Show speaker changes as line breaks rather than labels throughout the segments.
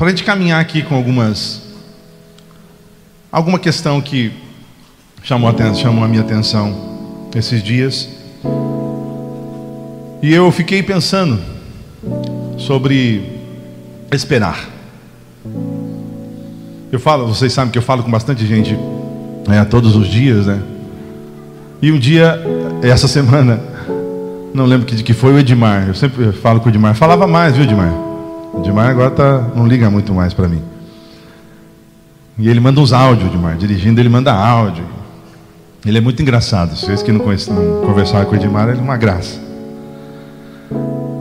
para a gente caminhar aqui com algumas. Alguma questão que chamou a, atenção, chamou a minha atenção esses dias. E eu fiquei pensando sobre esperar. Eu falo, vocês sabem que eu falo com bastante gente né, todos os dias, né? E um dia, essa semana, não lembro de que foi o Edmar. Eu sempre falo com o Edmar. Falava mais, viu, Edmar? O Edmar agora tá, não liga muito mais para mim. E ele manda uns áudios, Edmar. Dirigindo, ele manda áudio. Ele é muito engraçado. Vocês que não, conhecem, não conversaram com o Edmar, ele é uma graça.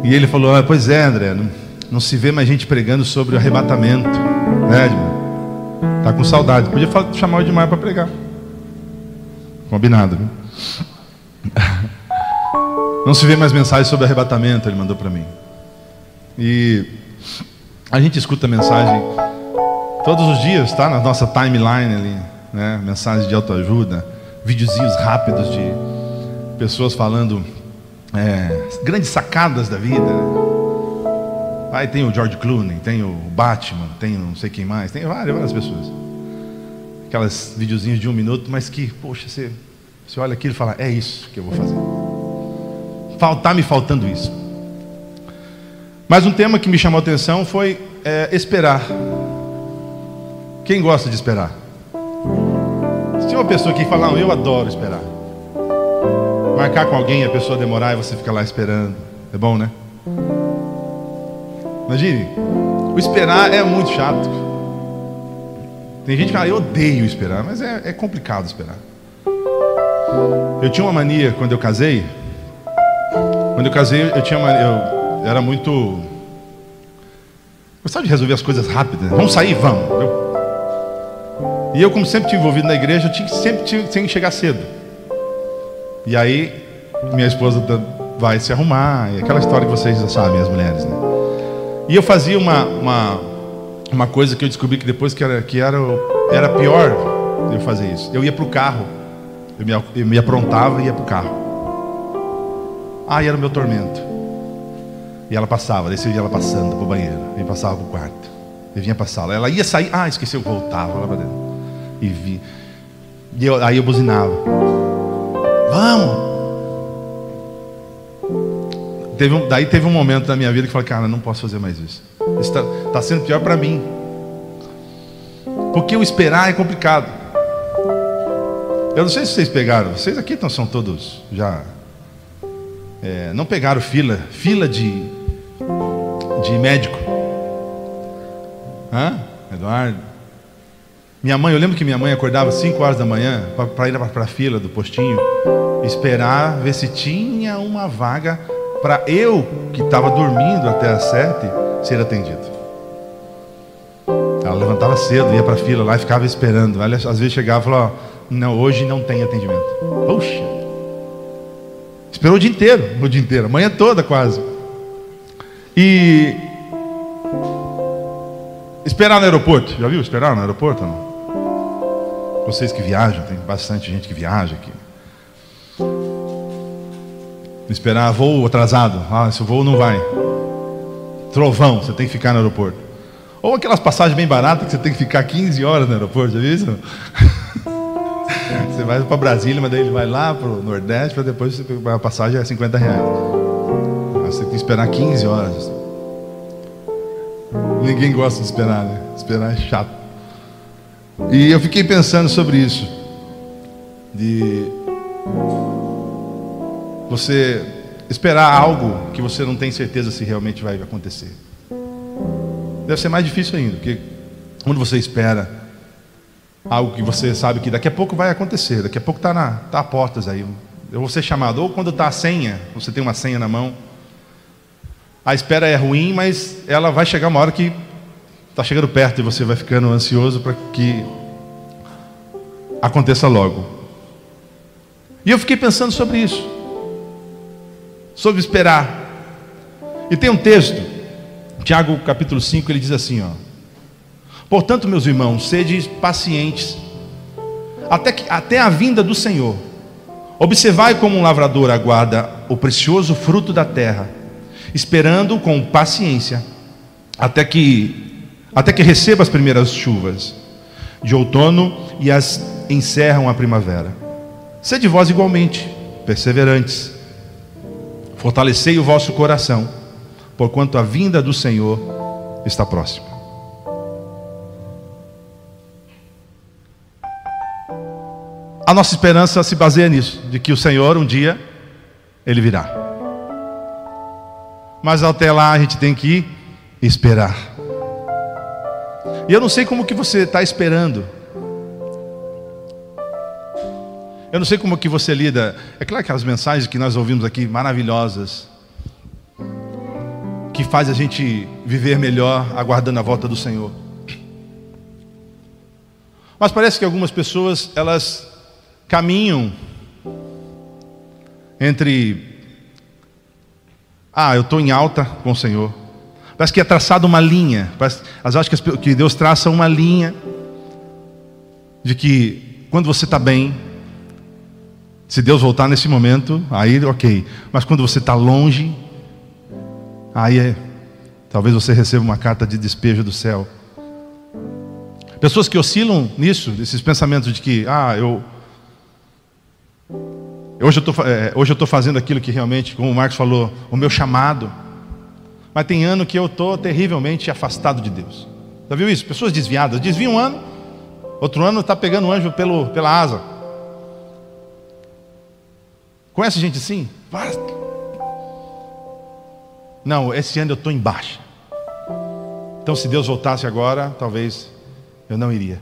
E ele falou: ah, Pois é, André, não, não, se vê mais gente pregando sobre o arrebatamento. Né, Edmar? Tá com saudade. Podia chamar o Edmar para pregar. Combinado, viu? Não se vê mais mensagens sobre arrebatamento, ele mandou para mim. E a gente escuta mensagem todos os dias, tá? Na nossa timeline ali, né? Mensagens de autoajuda, videozinhos rápidos de pessoas falando é, grandes sacadas da vida. Aí tem o George Clooney, tem o Batman, tem não sei quem mais, tem várias, várias pessoas. Aquelas videozinhos de um minuto, mas que, poxa, você, você olha aquilo e fala, é isso que eu vou fazer. Está me faltando isso. Mas um tema que me chamou a atenção foi é, esperar. Quem gosta de esperar? Se uma pessoa que fala, não, eu adoro esperar. Marcar com alguém, a pessoa demorar e você fica lá esperando. É bom, né? Imagine, o esperar é muito chato. Tem gente que fala, eu odeio esperar, mas é, é complicado esperar. Eu tinha uma mania quando eu casei, quando eu casei, eu tinha uma, eu era muito gostava de resolver as coisas rápidas. Vamos sair, vamos. Eu, e eu, como sempre tinha envolvido na igreja, eu tinha, sempre tinha, tinha que chegar cedo. E aí minha esposa vai se arrumar, e aquela história que vocês já sabem, as mulheres, né? E eu fazia uma, uma, uma coisa que eu descobri que depois que era, que era, era pior eu fazer isso. Eu ia para o carro, eu me, eu me aprontava e ia para o carro. Aí era o meu tormento. E ela passava, desse dia ela passando para o banheiro, e passava para o quarto. E vinha para a sala. Ela ia sair, ah, esqueceu, voltava lá para dentro. E vi. E eu, aí eu buzinava. Vamos! Teve um, daí teve um momento na minha vida que eu falei, cara, não posso fazer mais isso. Isso está tá sendo pior para mim. Porque o esperar é complicado. Eu não sei se vocês pegaram, vocês aqui não são todos já é, não pegaram fila, fila de, de médico. Hã? Eduardo? Minha mãe, eu lembro que minha mãe acordava 5 horas da manhã para ir para a fila do postinho, esperar ver se tinha uma vaga para eu, que estava dormindo até as 7, ser atendido. Ela levantava cedo, ia para a fila lá e ficava esperando. Ela, às vezes chegava e falava: Não, hoje não tem atendimento. Puxa! Esperou o dia inteiro, o dia inteiro, a manhã toda quase. E esperar no aeroporto, já viu esperar no aeroporto não? Vocês que viajam, tem bastante gente que viaja aqui. Esperar voo atrasado, ah, esse voo não vai. Trovão, você tem que ficar no aeroporto. Ou aquelas passagens bem baratas que você tem que ficar 15 horas no aeroporto, já viu isso? Você vai para Brasília, mas daí ele vai lá para o Nordeste, para depois a passagem é 50 reais. Você tem que esperar 15 horas. Ninguém gosta de esperar, né? Esperar é chato. E eu fiquei pensando sobre isso. De você esperar algo que você não tem certeza se realmente vai acontecer. Deve ser mais difícil ainda, porque quando você espera algo que você sabe que daqui a pouco vai acontecer, daqui a pouco está tá a portas aí. Eu vou ser chamado, ou quando está a senha, você tem uma senha na mão, a espera é ruim, mas ela vai chegar uma hora que está chegando perto e você vai ficando ansioso para que aconteça logo. E eu fiquei pensando sobre isso, sobre esperar. E tem um texto, Tiago capítulo 5, ele diz assim: ó. Portanto, meus irmãos, sede pacientes, até, que, até a vinda do Senhor. Observai como um lavrador aguarda o precioso fruto da terra, esperando com paciência, até que até que receba as primeiras chuvas de outono e as encerram a primavera. Sede vós igualmente perseverantes, fortalecei o vosso coração, porquanto a vinda do Senhor está próxima. A nossa esperança se baseia nisso, de que o Senhor um dia ele virá. Mas até lá a gente tem que esperar. E eu não sei como que você está esperando. Eu não sei como que você lida. É claro que as mensagens que nós ouvimos aqui maravilhosas, que faz a gente viver melhor aguardando a volta do Senhor. Mas parece que algumas pessoas elas caminham entre ah, eu estou em alta com o Senhor. Parece que é traçada uma linha. Parece, elas acham que Deus traça uma linha de que quando você está bem, se Deus voltar nesse momento, aí ok. Mas quando você está longe, aí é, talvez você receba uma carta de despejo do céu. Pessoas que oscilam nisso, esses pensamentos de que, ah, eu Hoje eu é, estou fazendo aquilo que realmente, como o Marcos falou, o meu chamado. Mas tem ano que eu estou terrivelmente afastado de Deus. Já viu isso? Pessoas desviadas. Desvia um ano, outro ano está pegando o anjo pelo, pela asa. Conhece gente assim? Não, esse ano eu estou em baixa. Então, se Deus voltasse agora, talvez eu não iria.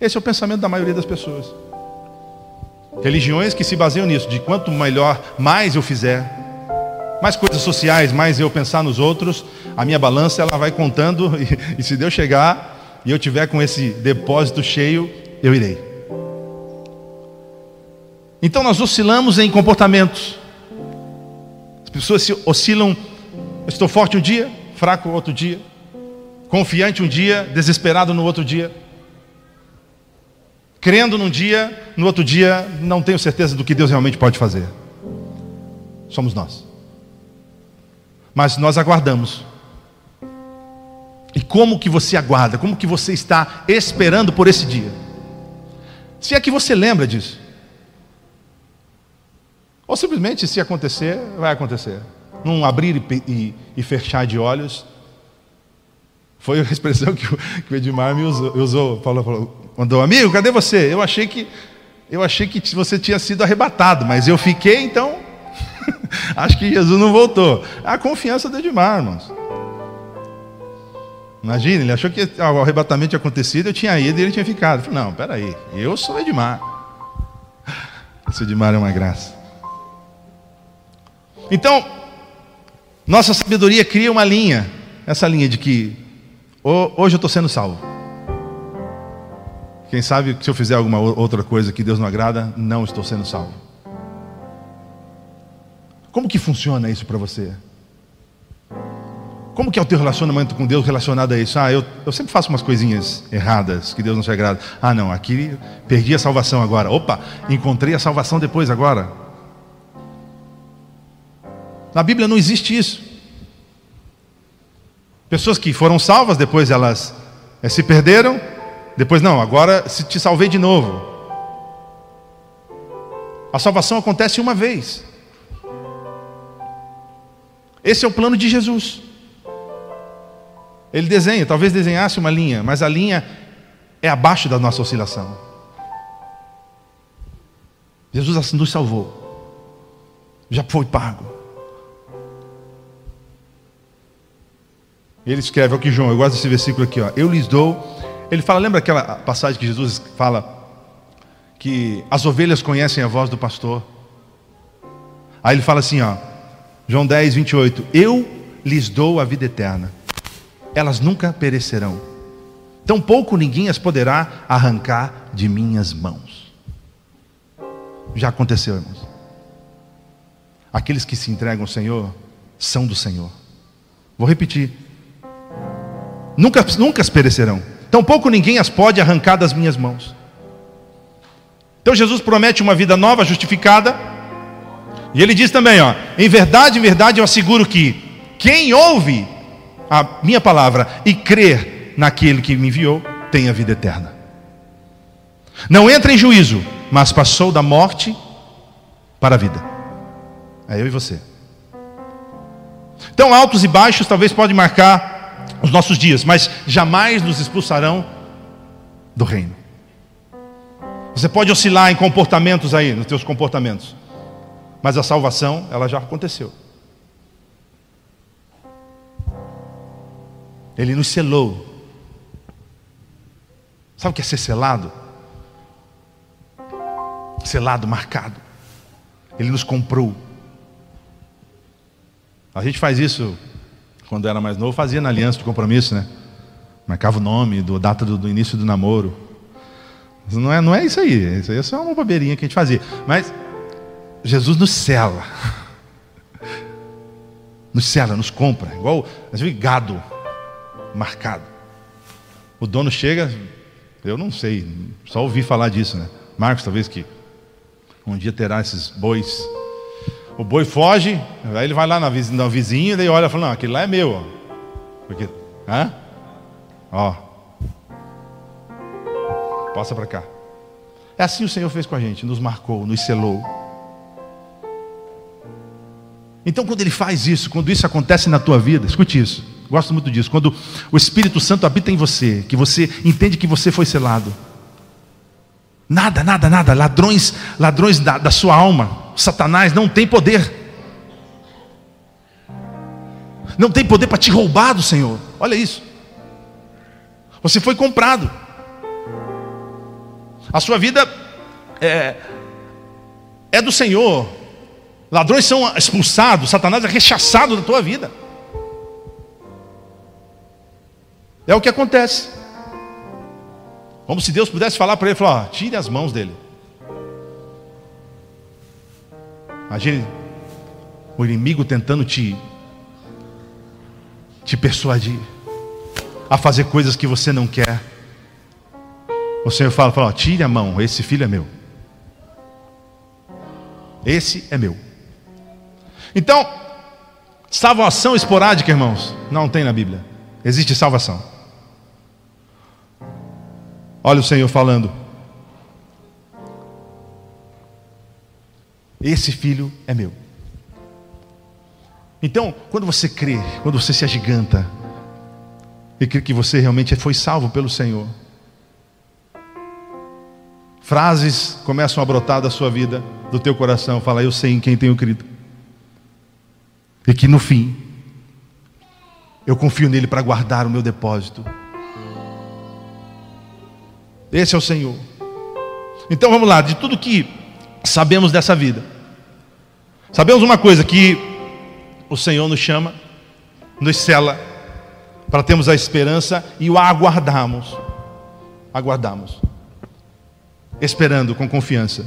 Esse é o pensamento da maioria das pessoas. Religiões que se baseiam nisso, de quanto melhor, mais eu fizer, mais coisas sociais, mais eu pensar nos outros, a minha balança ela vai contando e, e se Deus chegar e eu tiver com esse depósito cheio, eu irei. Então nós oscilamos em comportamentos. As pessoas oscilam, estou forte um dia, fraco outro dia, confiante um dia, desesperado no outro dia crendo num dia, no outro dia não tenho certeza do que Deus realmente pode fazer. Somos nós. Mas nós aguardamos. E como que você aguarda? Como que você está esperando por esse dia? Se é que você lembra disso. Ou simplesmente, se acontecer, vai acontecer. Num abrir e, e, e fechar de olhos. Foi a expressão que o, Edmar me usou, usou falou, falou, Mandou, amigo, cadê você? Eu achei que eu achei que você tinha sido arrebatado, mas eu fiquei, então acho que Jesus não voltou. A confiança do Edmar, irmãos. Imagina, ele achou que o arrebatamento tinha acontecido, eu tinha ido e ele tinha ficado. falei, não, peraí, eu sou Edmar. Esse Edmar é uma graça. Então, nossa sabedoria cria uma linha, essa linha de que hoje eu estou sendo salvo. Quem sabe se eu fizer alguma outra coisa que Deus não agrada, não estou sendo salvo. Como que funciona isso para você? Como que é o teu relacionamento com Deus relacionado a isso? Ah, eu, eu sempre faço umas coisinhas erradas que Deus não se agrada. Ah, não, aqui perdi a salvação agora. Opa, encontrei a salvação depois agora. Na Bíblia não existe isso. Pessoas que foram salvas, depois elas é, se perderam, depois, não, agora se te salvei de novo. A salvação acontece uma vez. Esse é o plano de Jesus. Ele desenha, talvez desenhasse uma linha, mas a linha é abaixo da nossa oscilação. Jesus nos salvou. Já foi pago. Ele escreve aqui, João, eu gosto desse versículo aqui, ó. Eu lhes dou ele fala, lembra aquela passagem que Jesus fala que as ovelhas conhecem a voz do pastor? Aí ele fala assim, ó, João 10, 28, eu lhes dou a vida eterna, elas nunca perecerão, tampouco ninguém as poderá arrancar de minhas mãos. Já aconteceu, irmãos. Aqueles que se entregam ao Senhor são do Senhor. Vou repetir. Nunca, nunca perecerão tampouco ninguém as pode arrancar das minhas mãos. Então Jesus promete uma vida nova, justificada, e ele diz também, ó, em verdade, em verdade eu asseguro que quem ouve a minha palavra e crer naquele que me enviou, tem a vida eterna. Não entra em juízo, mas passou da morte para a vida. É eu e você. Então, altos e baixos talvez podem marcar os nossos dias, mas jamais nos expulsarão do reino. Você pode oscilar em comportamentos aí, nos teus comportamentos, mas a salvação, ela já aconteceu. Ele nos selou. Sabe o que é ser selado? Selado, marcado. Ele nos comprou. A gente faz isso quando era mais novo, fazia na aliança de compromisso, né? Marcava o nome, do data do, do início do namoro. Não é, não é isso aí. Isso aí é só uma bobeirinha que a gente fazia. Mas Jesus nos cela. Nos cela, nos compra. Igual vezes, gado marcado. O dono chega, eu não sei, só ouvi falar disso, né? Marcos, talvez que um dia terá esses bois o boi foge, aí ele vai lá na vizinha, na vizinha daí olha e fala, não, aquele lá é meu. Ó. Porque, hã? Ó. Passa para cá. É assim o Senhor fez com a gente, nos marcou, nos selou. Então, quando Ele faz isso, quando isso acontece na tua vida, escute isso, gosto muito disso. Quando o Espírito Santo habita em você, que você entende que você foi selado, nada, nada, nada, ladrões, ladrões da, da sua alma, Satanás não tem poder. Não tem poder para te roubar do Senhor. Olha isso. Você foi comprado. A sua vida é, é do Senhor. Ladrões são expulsados, Satanás é rechaçado da tua vida. É o que acontece. Como se Deus pudesse falar para ele, falar, tire as mãos dele. Imagine o inimigo tentando te, te persuadir a fazer coisas que você não quer. O Senhor fala, fala, tire a mão, esse filho é meu. Esse é meu. Então, salvação esporádica, irmãos, não tem na Bíblia. Existe salvação. Olha o Senhor falando. Esse filho é meu. Então, quando você crê, quando você se agiganta, e crê que você realmente foi salvo pelo Senhor, frases começam a brotar da sua vida, do teu coração, fala, eu sei em quem tenho crido. E que no fim, eu confio nele para guardar o meu depósito. Esse é o Senhor. Então vamos lá, de tudo que sabemos dessa vida. Sabemos uma coisa: que o Senhor nos chama, nos cela, para termos a esperança e o aguardamos. Aguardamos, esperando com confiança.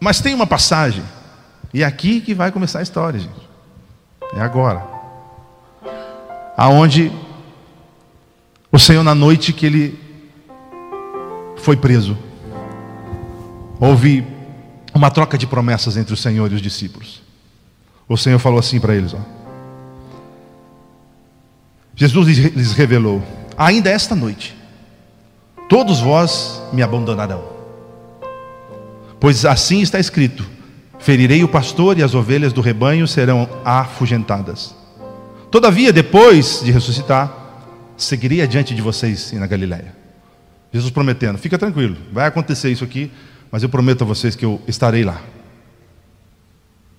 Mas tem uma passagem, e é aqui que vai começar a história, gente. É agora. Aonde o Senhor, na noite que ele foi preso, houve uma troca de promessas entre o Senhor e os discípulos. O Senhor falou assim para eles: ó. Jesus lhes revelou: ainda esta noite, todos vós me abandonarão. Pois assim está escrito: ferirei o pastor e as ovelhas do rebanho serão afugentadas. Todavia, depois de ressuscitar, seguirei adiante de vocês na Galiléia. Jesus prometendo: fica tranquilo, vai acontecer isso aqui mas eu prometo a vocês que eu estarei lá.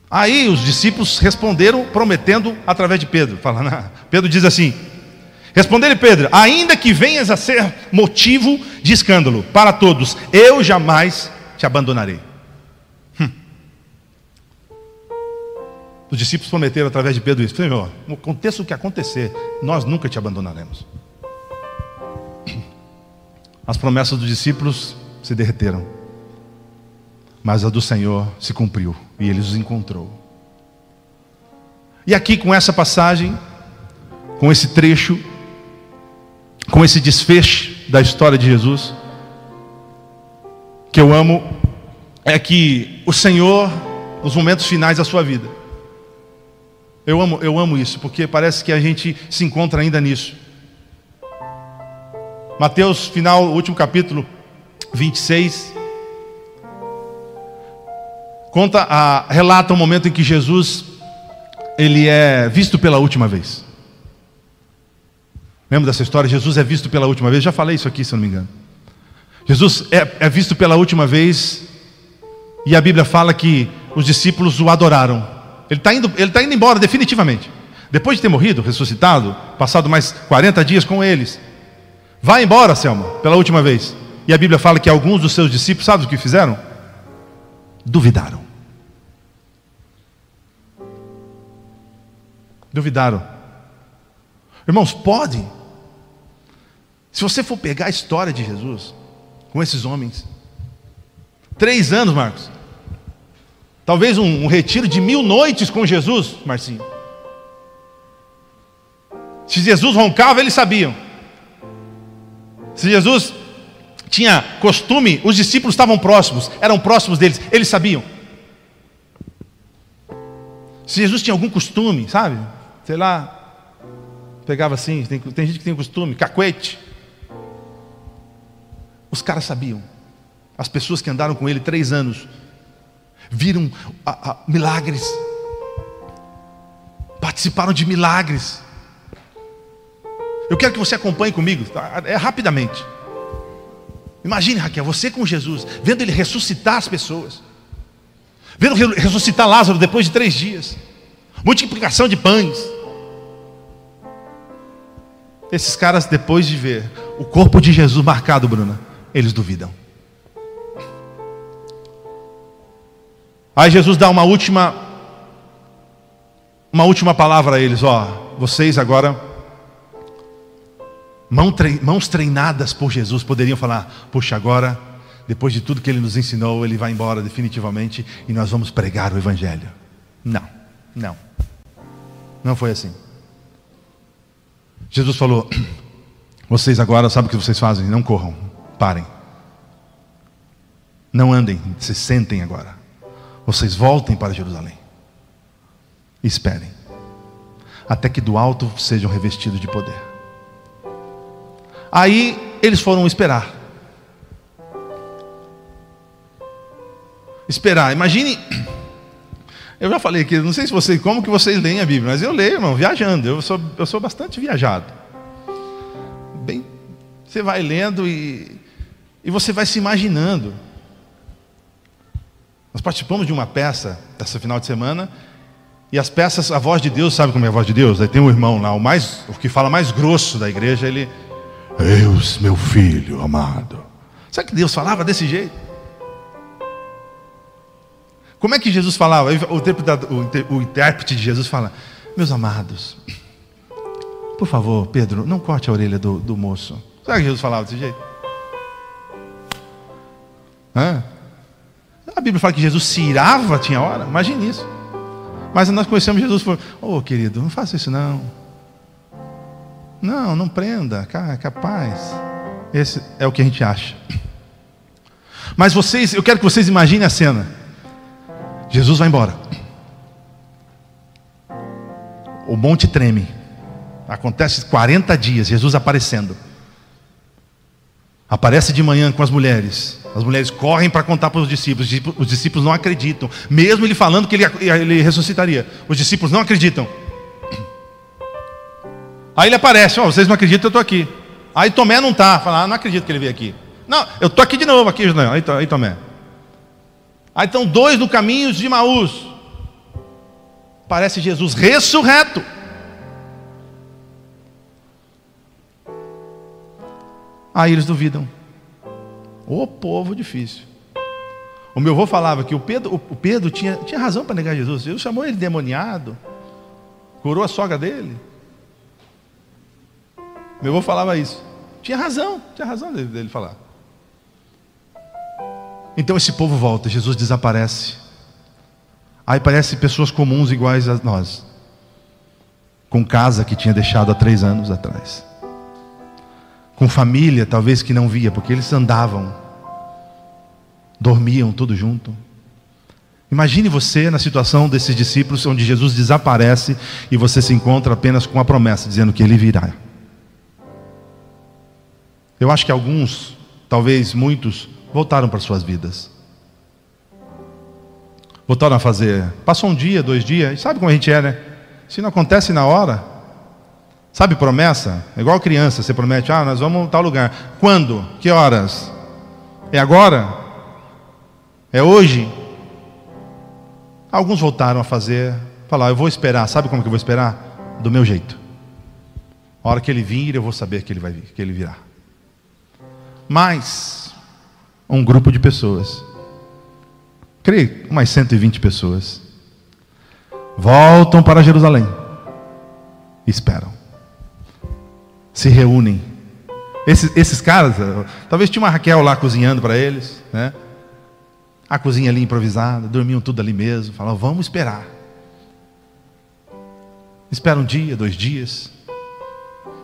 Aí os discípulos responderam, prometendo através de Pedro. Falando, Pedro diz assim: Respondeu-lhe Pedro: Ainda que venhas a ser motivo de escândalo para todos, eu jamais te abandonarei. Hum. Os discípulos prometeram através de Pedro isso: Senhor, aconteça o que acontecer, nós nunca te abandonaremos. As promessas dos discípulos se derreteram mas a do Senhor se cumpriu e ele os encontrou. E aqui com essa passagem, com esse trecho, com esse desfecho da história de Jesus, que eu amo, é que o Senhor, nos momentos finais da sua vida, Eu amo, eu amo isso, porque parece que a gente se encontra ainda nisso. Mateus, final, último capítulo 26. Conta, a, relata o momento em que Jesus ele é visto pela última vez. Lembra dessa história? Jesus é visto pela última vez. Já falei isso aqui, se não me engano. Jesus é, é visto pela última vez e a Bíblia fala que os discípulos o adoraram. Ele está indo, ele tá indo embora definitivamente. Depois de ter morrido, ressuscitado, passado mais 40 dias com eles. Vai embora, Selma, pela última vez. E a Bíblia fala que alguns dos seus discípulos, sabe o que fizeram? Duvidaram. Duvidaram. Irmãos, pode. Se você for pegar a história de Jesus com esses homens, três anos, Marcos, talvez um, um retiro de mil noites com Jesus, Marcinho. Se Jesus roncava, eles sabiam. Se Jesus tinha costume, os discípulos estavam próximos, eram próximos deles, eles sabiam. Se Jesus tinha algum costume, sabe? Sei lá, pegava assim, tem, tem gente que tem costume, cacuete. Os caras sabiam. As pessoas que andaram com ele três anos viram a, a, milagres, participaram de milagres. Eu quero que você acompanhe comigo, tá? é rapidamente. Imagine, Raquel, você com Jesus, vendo ele ressuscitar as pessoas, vendo ressuscitar Lázaro depois de três dias, multiplicação de pães. Esses caras, depois de ver o corpo de Jesus marcado, Bruna, eles duvidam. Aí Jesus dá uma última uma última palavra a eles, ó, vocês agora mãos treinadas por Jesus poderiam falar: "Puxa, agora depois de tudo que ele nos ensinou, ele vai embora definitivamente e nós vamos pregar o evangelho". Não. Não. Não foi assim. Jesus falou: Vocês agora sabem o que vocês fazem? Não corram, parem. Não andem, se sentem agora. Vocês voltem para Jerusalém. Esperem. Até que do alto sejam revestidos de poder. Aí eles foram esperar. Esperar. Imagine. Eu já falei aqui, não sei se vocês, como que vocês leem a Bíblia, mas eu leio, irmão, viajando. Eu sou, eu sou bastante viajado. Bem, você vai lendo e, e você vai se imaginando. Nós participamos de uma peça essa final de semana e as peças, a voz de Deus, sabe como é a voz de Deus? Aí tem um irmão lá, o mais, o que fala mais grosso da igreja, ele, Deus, meu filho amado. Sabe que Deus falava desse jeito? Como é que Jesus falava? O intérprete de Jesus fala: Meus amados, por favor, Pedro, não corte a orelha do, do moço. Sabe que Jesus falava desse jeito? Hã? A Bíblia fala que Jesus se irava, tinha hora, imagine isso. Mas nós conhecemos Jesus e falou: Ô oh, querido, não faça isso não. Não, não prenda, capaz. Esse é o que a gente acha. Mas vocês, eu quero que vocês imaginem a cena. Jesus vai embora. O monte treme. Acontece 40 dias, Jesus aparecendo. Aparece de manhã com as mulheres. As mulheres correm para contar para os discípulos. Os discípulos não acreditam. Mesmo ele falando que ele, ele ressuscitaria. Os discípulos não acreditam. Aí ele aparece, oh, vocês não acreditam, eu estou aqui. Aí Tomé não está, fala, ah, não acredito que ele veio aqui. Não, eu estou aqui de novo, aqui, aí, aí Tomé. Aí estão dois no caminho de Maús. Parece Jesus ressurreto. Aí eles duvidam. O povo difícil. O meu avô falava que o Pedro, o Pedro tinha, tinha razão para negar Jesus. Jesus chamou ele demoniado. Curou a sogra dele. Meu avô falava isso. Tinha razão, tinha razão dele, dele falar. Então esse povo volta, Jesus desaparece. Aí parece pessoas comuns iguais a nós, com casa que tinha deixado há três anos atrás, com família talvez que não via, porque eles andavam, dormiam tudo junto. Imagine você na situação desses discípulos, onde Jesus desaparece e você se encontra apenas com a promessa, dizendo que ele virá. Eu acho que alguns, talvez muitos, voltaram para suas vidas. Voltaram a fazer. Passou um dia, dois dias, sabe como a gente é, né? Se não acontece na hora, sabe promessa? É igual criança, você promete, ah, nós vamos a tal lugar. Quando? Que horas? É agora? É hoje? Alguns voltaram a fazer, falar, eu vou esperar, sabe como que eu vou esperar? Do meu jeito. A hora que ele vir, eu vou saber que ele vai vir, que ele virá. Mas um grupo de pessoas creio, umas 120 pessoas, voltam para Jerusalém esperam. Se reúnem. Esses, esses caras, talvez tinha uma Raquel lá cozinhando para eles, né? A cozinha ali improvisada, dormiam tudo ali mesmo, falavam, vamos esperar. Espera um dia, dois dias.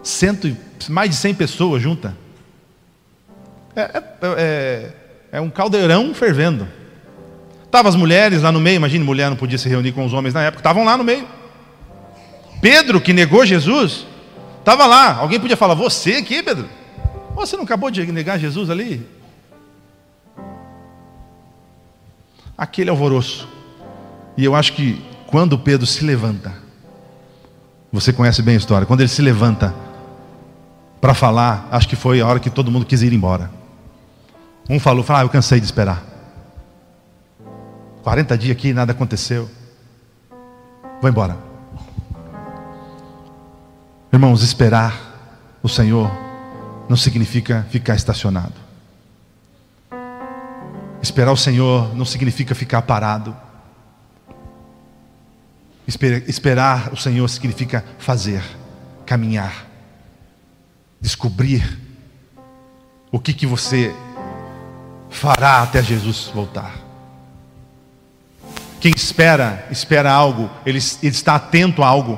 Cento, mais de 100 pessoas juntas. É, é, é, é um caldeirão fervendo. Estavam as mulheres lá no meio, imagine, mulher não podia se reunir com os homens na época, estavam lá no meio. Pedro, que negou Jesus, estava lá. Alguém podia falar, você aqui, Pedro? Você não acabou de negar Jesus ali? Aquele alvoroço. E eu acho que quando Pedro se levanta, você conhece bem a história, quando ele se levanta para falar, acho que foi a hora que todo mundo quis ir embora. Um falou, falou ah, eu cansei de esperar. 40 dias aqui nada aconteceu. Vou embora. Irmãos, esperar o Senhor não significa ficar estacionado. Esperar o Senhor não significa ficar parado. Esperar o Senhor significa fazer, caminhar, descobrir o que, que você fará até Jesus voltar. Quem espera, espera algo, ele, ele está atento a algo.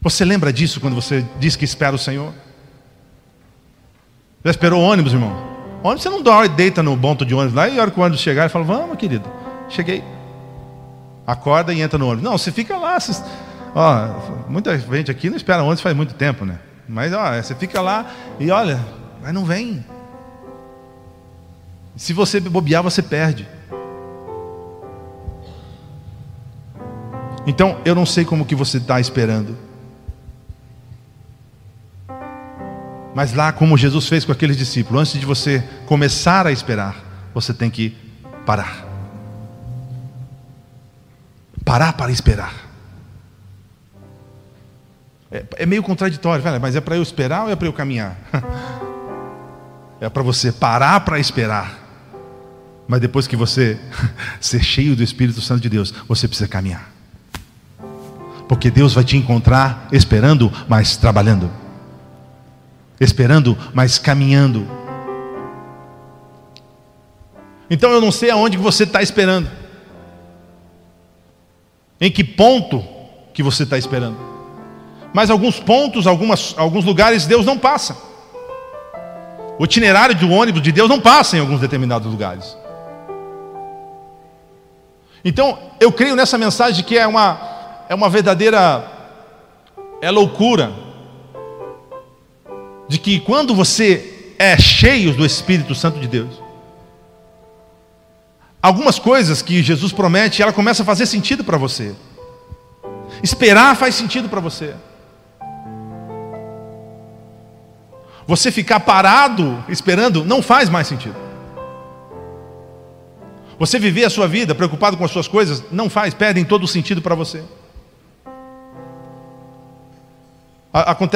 Você lembra disso quando você diz que espera o Senhor? Já esperou ônibus, irmão? Ônibus você não dorme, deita no ponto de ônibus lá e a hora que o ônibus chegar, ele fala: Vamos, querido, cheguei. Acorda e entra no ônibus. Não, você fica lá. Você... Ó, muita gente aqui não espera ônibus faz muito tempo, né? Mas ó, você fica lá e olha, mas não vem. Se você bobear, você perde. Então, eu não sei como que você está esperando. Mas lá, como Jesus fez com aqueles discípulos, antes de você começar a esperar, você tem que parar. Parar para esperar. É, é meio contraditório, mas é para eu esperar ou é para eu caminhar? é para você parar para esperar. Mas depois que você ser cheio do Espírito Santo de Deus, você precisa caminhar. Porque Deus vai te encontrar esperando, mas trabalhando. Esperando, mas caminhando. Então eu não sei aonde você está esperando. Em que ponto que você está esperando. Mas alguns pontos, algumas, alguns lugares, Deus não passa. O itinerário do ônibus de Deus não passa em alguns determinados lugares. Então, eu creio nessa mensagem que é uma, é uma verdadeira é loucura de que quando você é cheio do Espírito Santo de Deus, algumas coisas que Jesus promete, ela começa a fazer sentido para você. Esperar faz sentido para você. Você ficar parado esperando não faz mais sentido. Você viver a sua vida preocupado com as suas coisas não faz, perdem todo o sentido para você.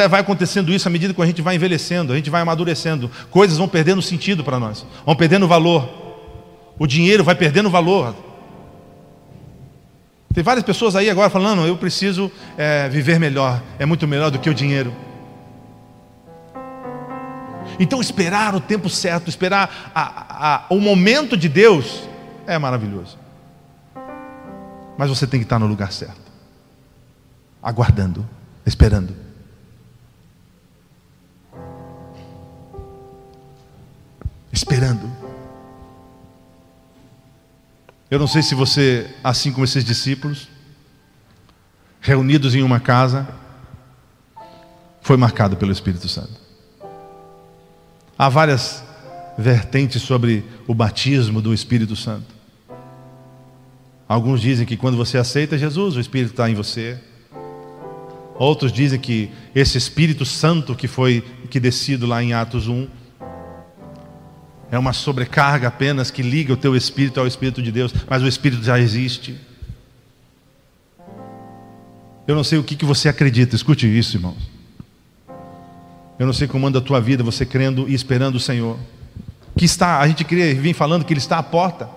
Vai acontecendo isso à medida que a gente vai envelhecendo, a gente vai amadurecendo, coisas vão perdendo sentido para nós, vão perdendo valor, o dinheiro vai perdendo valor. Tem várias pessoas aí agora falando, eu preciso é, viver melhor, é muito melhor do que o dinheiro. Então esperar o tempo certo, esperar a, a, o momento de Deus é maravilhoso. Mas você tem que estar no lugar certo, aguardando, esperando. esperando. Eu não sei se você, assim como esses discípulos, reunidos em uma casa, foi marcado pelo Espírito Santo. Há várias vertentes sobre o batismo do Espírito Santo. Alguns dizem que quando você aceita Jesus, o Espírito está em você. Outros dizem que esse Espírito Santo que foi que descido lá em Atos 1 é uma sobrecarga apenas que liga o teu espírito ao Espírito de Deus, mas o Espírito já existe. Eu não sei o que, que você acredita, escute isso, irmãos. Eu não sei como anda a tua vida, você crendo e esperando o Senhor. Que está, a gente queria vir falando que Ele está à porta.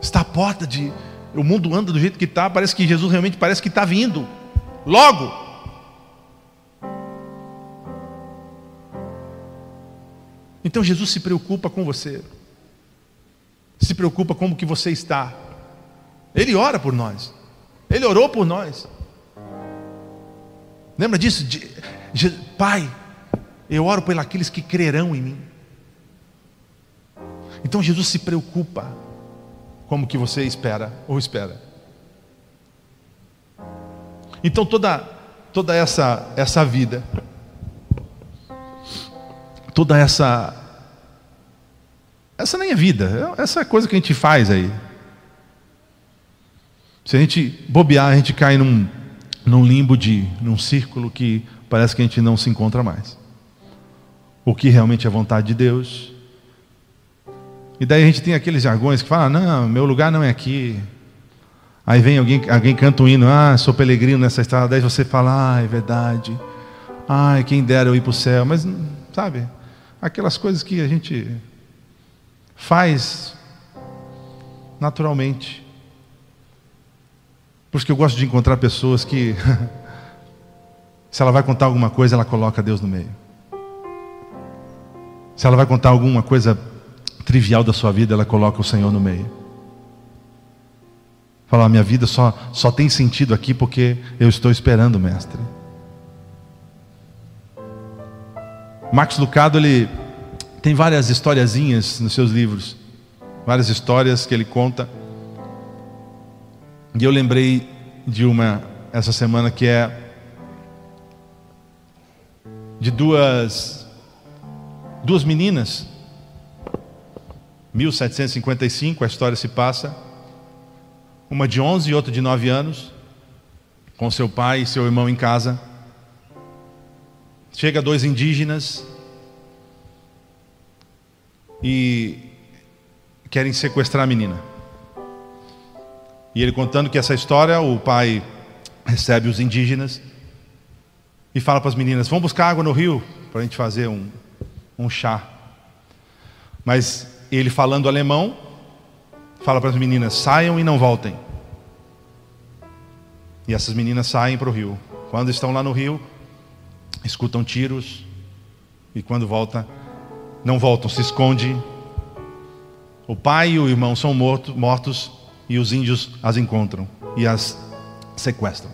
Está à porta de. O mundo anda do jeito que está, parece que Jesus realmente parece que está vindo. Logo. Então Jesus se preocupa com você. Se preocupa como que você está. Ele ora por nós. Ele orou por nós. Lembra disso? De, de, Pai, eu oro por aqueles que crerão em mim. Então Jesus se preocupa como que você espera ou espera. Então toda toda essa essa vida, toda essa essa nem é vida, essa é coisa que a gente faz aí. Se a gente bobear, a gente cai num num limbo de, num círculo que parece que a gente não se encontra mais. O que realmente é vontade de Deus. E daí a gente tem aqueles jargões que falam: não, meu lugar não é aqui. Aí vem alguém, alguém canta um hino: ah, sou peregrino nessa estrada. Daí você fala: ah, é verdade. Ai, quem dera eu ir para o céu. Mas, sabe, aquelas coisas que a gente faz naturalmente. Por isso que eu gosto de encontrar pessoas que, se ela vai contar alguma coisa, ela coloca Deus no meio. Se ela vai contar alguma coisa trivial da sua vida, ela coloca o Senhor no meio. Fala, minha vida só, só tem sentido aqui porque eu estou esperando, mestre. Max Lucado, ele tem várias historiazinhas nos seus livros, várias histórias que ele conta e eu lembrei de uma essa semana que é de duas duas meninas. 1755 a história se passa. Uma de 11 e outra de 9 anos, com seu pai e seu irmão em casa. Chega dois indígenas e querem sequestrar a menina. E ele contando que essa história, o pai recebe os indígenas e fala para as meninas: vamos buscar água no rio para a gente fazer um, um chá. Mas ele falando alemão, fala para as meninas: saiam e não voltem. E essas meninas saem para o rio. Quando estão lá no rio, escutam tiros e quando volta, não voltam, se esconde. O pai e o irmão são mortos, mortos e os índios as encontram e as sequestram.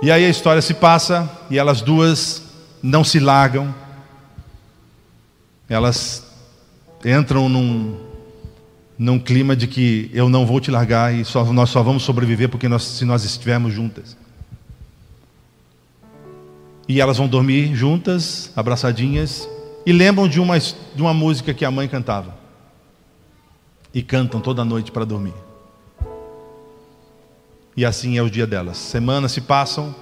E aí a história se passa e elas duas não se largam, elas entram num, num clima de que eu não vou te largar e só, nós só vamos sobreviver porque nós, se nós estivermos juntas. E elas vão dormir juntas, abraçadinhas, e lembram de uma, de uma música que a mãe cantava e cantam toda noite para dormir. E assim é o dia delas. Semanas se passam,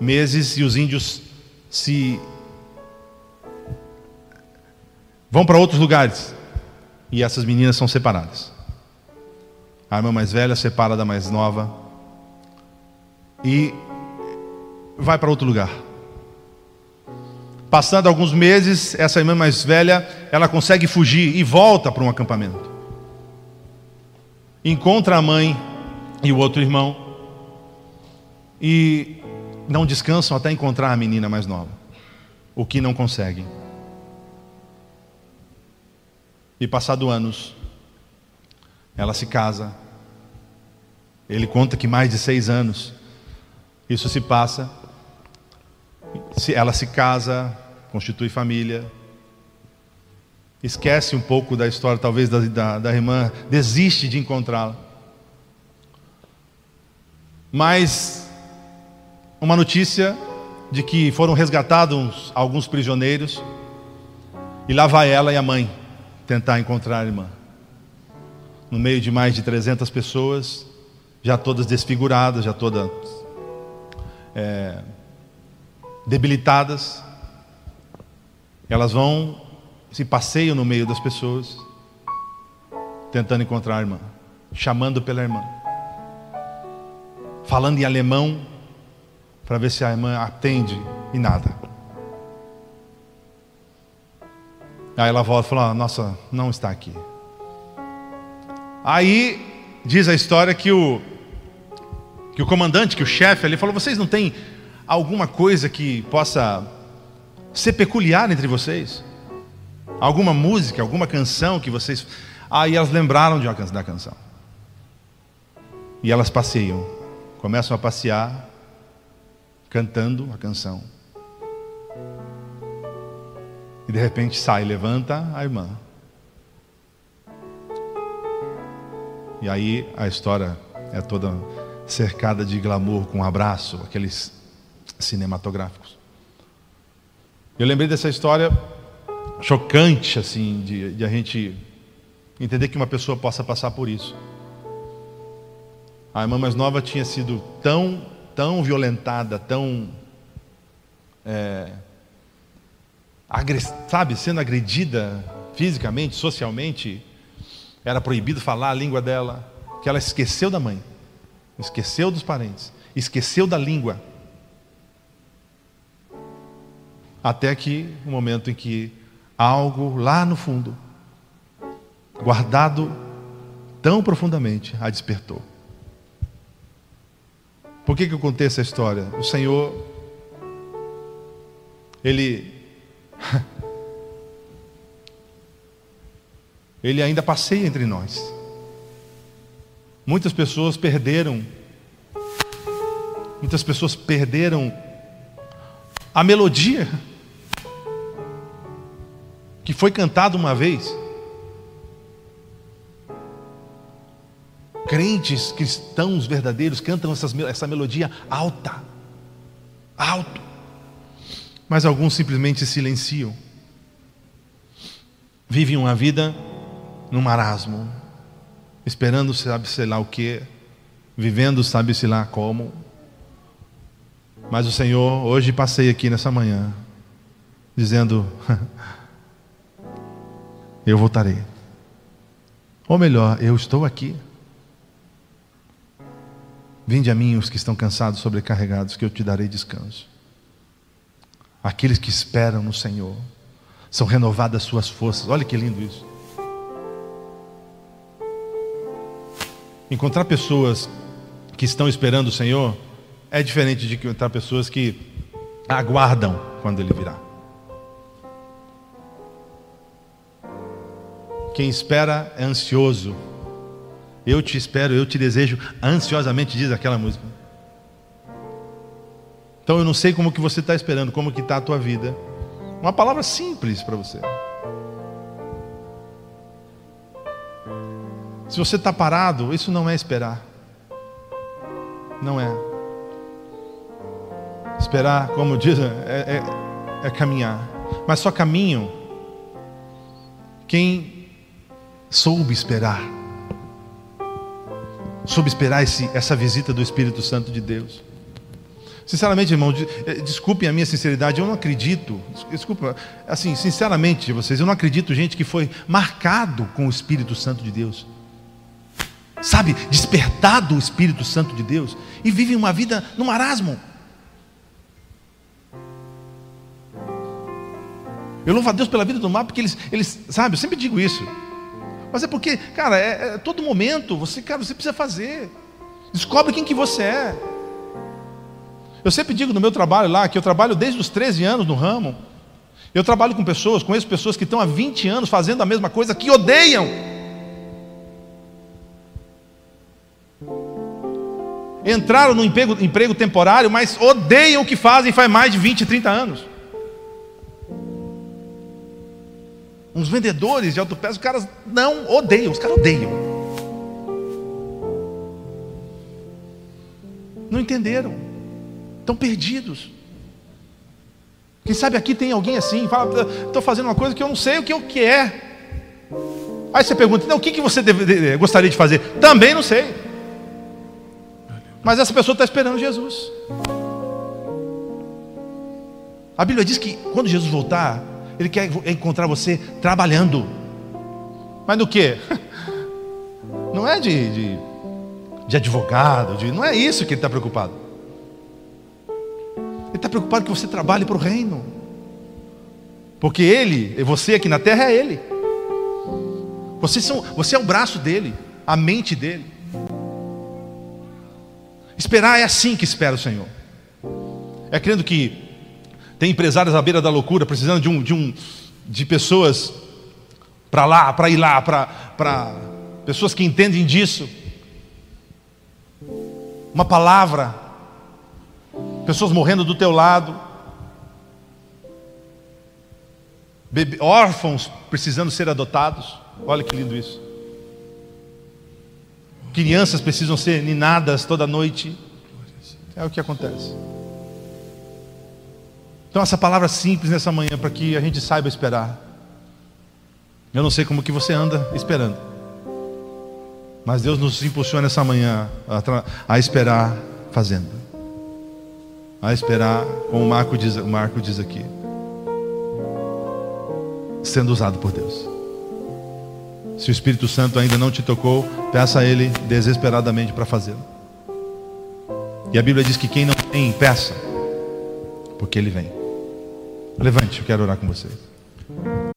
meses e os índios se vão para outros lugares e essas meninas são separadas. A irmã mais velha separa da mais nova e vai para outro lugar. Passando alguns meses, essa irmã mais velha, ela consegue fugir e volta para um acampamento encontra a mãe e o outro irmão e não descansam até encontrar a menina mais nova, o que não conseguem. E passado anos, ela se casa. Ele conta que mais de seis anos isso se passa. Ela se casa, constitui família. esquece um pouco da história, talvez, da, da, da irmã, desiste de encontrá-la. Mas uma notícia de que foram resgatados alguns prisioneiros e lá vai ela e a mãe tentar encontrar a irmã. No meio de mais de 300 pessoas, já todas desfiguradas, já todas é, debilitadas, elas vão se passeiam no meio das pessoas, tentando encontrar a irmã, chamando pela irmã, falando em alemão para ver se a irmã atende e nada. Aí ela volta e fala: Nossa, não está aqui. Aí diz a história que o, que o comandante, que o chefe ali falou: Vocês não têm alguma coisa que possa ser peculiar entre vocês? Alguma música, alguma canção que vocês. Aí elas lembraram de uma da canção. E elas passeiam, começam a passear cantando a canção. E de repente sai, levanta a irmã. E aí a história é toda cercada de glamour, com um abraço, aqueles cinematográficos. Eu lembrei dessa história chocante, assim, de, de a gente entender que uma pessoa possa passar por isso. A irmã mais nova tinha sido tão tão violentada, tão. É, sabe, sendo agredida fisicamente, socialmente, era proibido falar a língua dela, que ela esqueceu da mãe, esqueceu dos parentes, esqueceu da língua. Até que o momento em que algo lá no fundo, guardado tão profundamente, a despertou. Por que, que eu contei essa história? O Senhor, Ele. Ele ainda passeia entre nós. Muitas pessoas perderam. Muitas pessoas perderam a melodia que foi cantada uma vez. Crentes cristãos verdadeiros cantam essas, essa melodia alta, alto, mas alguns simplesmente silenciam. Vivem uma vida no marasmo, esperando sabe sei lá o que, vivendo sabe sei lá como. Mas o Senhor, hoje passei aqui nessa manhã, dizendo: Eu voltarei. Ou melhor, eu estou aqui. Vinde a mim os que estão cansados, sobrecarregados, que eu te darei descanso. Aqueles que esperam no Senhor são renovadas suas forças. Olha que lindo isso. Encontrar pessoas que estão esperando o Senhor é diferente de encontrar pessoas que aguardam quando Ele virá. Quem espera é ansioso eu te espero, eu te desejo ansiosamente, diz aquela música. Então eu não sei como que você está esperando, como que está a tua vida. Uma palavra simples para você. Se você está parado, isso não é esperar. Não é. Esperar, como diz, é, é, é caminhar. Mas só caminho quem soube esperar soube esperar esse, essa visita do Espírito Santo de Deus. Sinceramente, irmão, eh, desculpem a minha sinceridade, eu não acredito, desculpa, assim, sinceramente, vocês, eu não acredito gente que foi marcado com o Espírito Santo de Deus. Sabe, despertado o Espírito Santo de Deus e vive uma vida no marasmo. Eu louvo a Deus pela vida do mar, porque eles, eles sabe, eu sempre digo isso. Mas é porque, cara, é, é todo momento, você, cara, você precisa fazer. Descobre quem que você é. Eu sempre digo no meu trabalho lá, que eu trabalho desde os 13 anos no ramo. Eu trabalho com pessoas, conheço pessoas que estão há 20 anos fazendo a mesma coisa, que odeiam. Entraram no emprego, emprego temporário, mas odeiam o que fazem faz mais de 20, 30 anos. Uns vendedores de autopeças, os caras não odeiam, os caras odeiam. Não entenderam. Estão perdidos. Quem sabe aqui tem alguém assim, fala, estou fazendo uma coisa que eu não sei o que, o que é. Aí você pergunta, então, o que, que você deve, gostaria de fazer? Também não sei. Mas essa pessoa está esperando Jesus. A Bíblia diz que quando Jesus voltar, Ele quer encontrar você trabalhando. Mas no que? Não é de, de, de advogado, de, não é isso que Ele está preocupado. Ele está preocupado que você trabalhe para o reino. Porque Ele, você aqui na terra é Ele. Você, são, você é o braço dele, a mente dele. Esperar é assim que espera o Senhor. É crendo que tem empresários à beira da loucura, precisando de um de, um, de pessoas para lá, para ir lá, para pessoas que entendem disso. Uma palavra, pessoas morrendo do teu lado, Bebe, órfãos precisando ser adotados. Olha que lindo isso. Crianças precisam ser ninadas toda noite. É o que acontece. Então essa palavra simples nessa manhã para que a gente saiba esperar. Eu não sei como que você anda esperando. Mas Deus nos impulsiona essa manhã a, a esperar fazendo. A esperar, como o Marco diz, o Marco diz aqui. Sendo usado por Deus. Se o Espírito Santo ainda não te tocou, peça a Ele desesperadamente para fazê-lo. E a Bíblia diz que quem não tem, peça, porque Ele vem. Levante, eu quero orar com vocês.